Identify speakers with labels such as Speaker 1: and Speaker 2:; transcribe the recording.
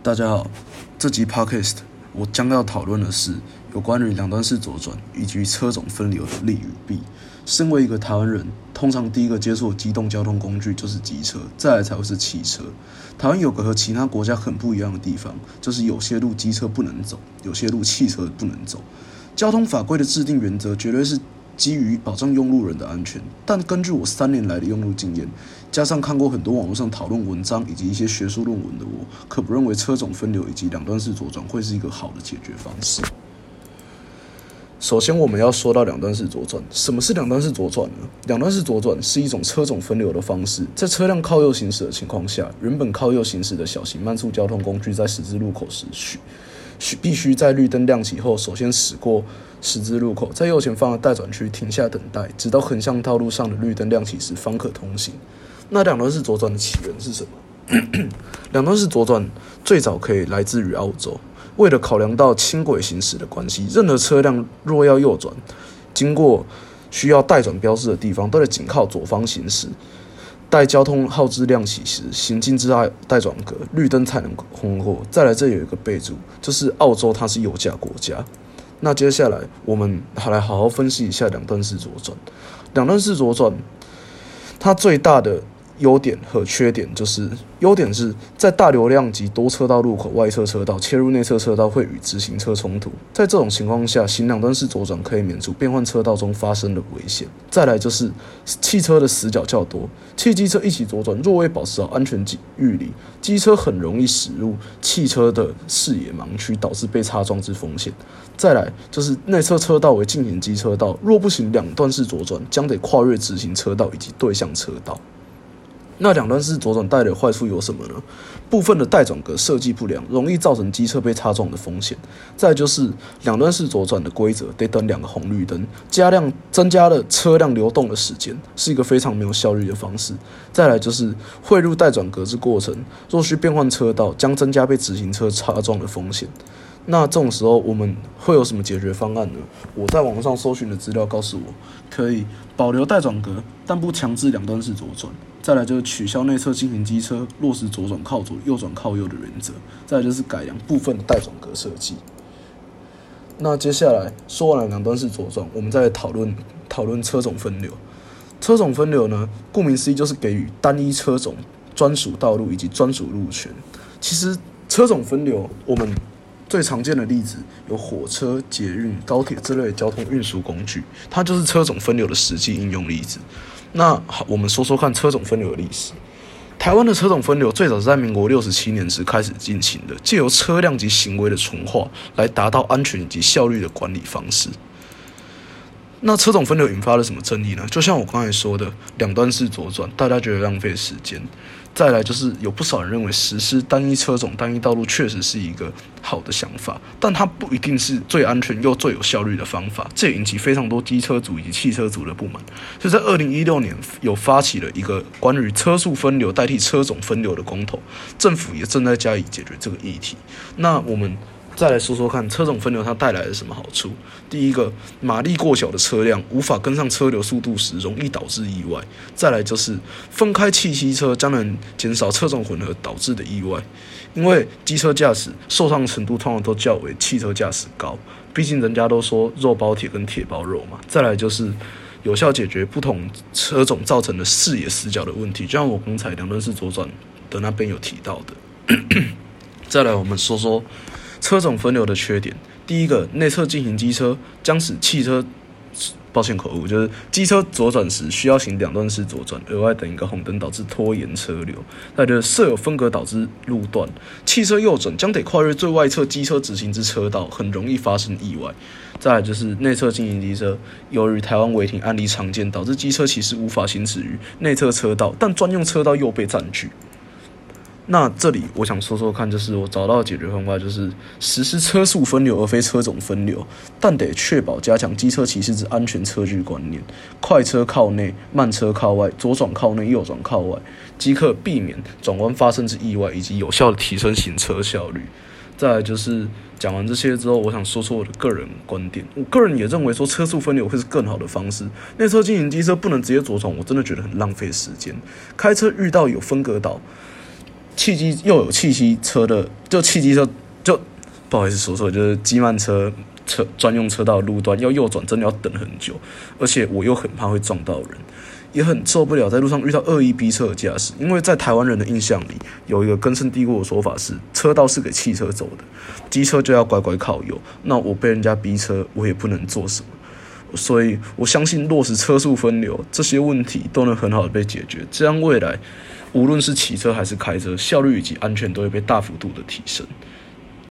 Speaker 1: 大家好，这集 podcast 我将要讨论的是有关于两段式左转以及车种分流的利与弊。身为一个台湾人，通常第一个接触的机动交通工具就是机车，再来才会是汽车。台湾有个和其他国家很不一样的地方，就是有些路机车不能走，有些路汽车不能走。交通法规的制定原则绝对是基于保障用路人的安全，但根据我三年来的用路经验，加上看过很多网络上讨论文章以及一些学术论文的我，可不认为车种分流以及两段式左转会是一个好的解决方式。首先，我们要说到两段式左转。什么是两段式左转呢？两段式左转是一种车种分流的方式，在车辆靠右行驶的情况下，原本靠右行驶的小型慢速交通工具在十字路口时，需必须在绿灯亮起后，首先驶过十字路口，在右前方的待转区停下等待，直到横向道路上的绿灯亮起时方可通行。那两段式左转的起源是什么？两段式左转最早可以来自于澳洲。为了考量到轻轨行驶的关系，任何车辆若要右转，经过需要待转标志的地方，都得紧靠左方行驶。待交通号志亮起时，行进之爱待转格，绿灯才能通过。再来，这有一个备注，就是澳洲它是油价国家。那接下来我们好来好好分析一下两段式左转。两段式左转，它最大的。优点和缺点就是：优点是在大流量及多车道路口外侧车道切入内侧车道会与直行车冲突，在这种情况下，行两段式左转可以免除变换车道中发生的危险。再来就是汽车的死角较多，汽机车一起左转若未保持好安全距离，机车很容易驶入汽车的视野盲区，导致被擦撞之风险。再来就是内侧车道为进行机车道，若不行两段式左转，将得跨越直行车道以及对向车道。那两段式左转带的坏处有什么呢？部分的带转格设计不良，容易造成机车被擦撞的风险。再就是两段式左转的规则得等两个红绿灯，加量增加了车辆流动的时间，是一个非常没有效率的方式。再来就是汇入带转格之过程，若需变换车道，将增加被直行车擦撞的风险。那这种时候我们会有什么解决方案呢？我在网上搜寻的资料告诉我，可以保留待转格，但不强制两端式左转。再来就是取消内侧进行机车，落实左转靠左、右转靠右的原则。再来就是改良部分的待转格设计。那接下来说完了两端式左转，我们再来讨论讨论车种分流。车种分流呢，顾名思义就是给予单一车种专属道路以及专属路权。其实车种分流，我们最常见的例子有火车、捷运、高铁这类交通运输工具，它就是车种分流的实际应用例子。那好，我们说说看车种分流的历史。台湾的车种分流最早是在民国六十七年时开始进行的，借由车辆及行为的纯化，来达到安全以及效率的管理方式。那车种分流引发了什么争议呢？就像我刚才说的，两段式左转，大家觉得浪费时间。再来就是有不少人认为实施单一车种、单一道路确实是一个好的想法，但它不一定是最安全又最有效率的方法，这也引起非常多机车族以及汽车族的不满。所以在二零一六年有发起了一个关于车速分流代替车种分流的公投，政府也正在加以解决这个议题。那我们。再来说说看，车种分流它带来了什么好处？第一个，马力过小的车辆无法跟上车流速度时，容易导致意外。再来就是分开汽机车将能减少车种混合导致的意外，因为机车驾驶受伤程度通常都较为汽车驾驶高，毕竟人家都说肉包铁跟铁包肉嘛。再来就是有效解决不同车种造成的视野死角的问题，就像我刚才两段式左转的那边有提到的。再来，我们说说。车种分流的缺点，第一个，内侧进行机车将使汽车，抱歉口误，就是机车左转时需要行两段式左转，额外等一个红灯，导致拖延车流。那就是设有分隔导致路段，汽车右转将得跨越最外侧机车直行之车道，很容易发生意外。再来就是内侧进行机车，由于台湾违停案例常见，导致机车其实无法行驶于内侧车道，但专用车道又被占据。那这里我想说说看，就是我找到的解决方法，就是实施车速分流而非车种分流，但得确保加强机车骑士之安全车距观念，快车靠内，慢车靠外，左转靠内，右转靠外，即可避免转弯发生之意外，以及有效的提升行车效率。再来就是讲完这些之后，我想说说我的个人观点，我个人也认为说车速分流会是更好的方式。内侧进行机车不能直接左转，我真的觉得很浪费时间。开车遇到有分隔岛。汽机又有汽机车的，就汽机车就不好意思说错，就是机慢车车专用车道路段要右转，真的要等很久，而且我又很怕会撞到人。也很受不了在路上遇到恶意逼车的驾驶，因为在台湾人的印象里，有一个根深蒂固的说法是，车道是给汽车走的，机车就要乖乖靠右。那我被人家逼车，我也不能做什么。所以我相信落实车速分流，这些问题都能很好的被解决。这样未来，无论是骑车还是开车，效率以及安全都会被大幅度的提升。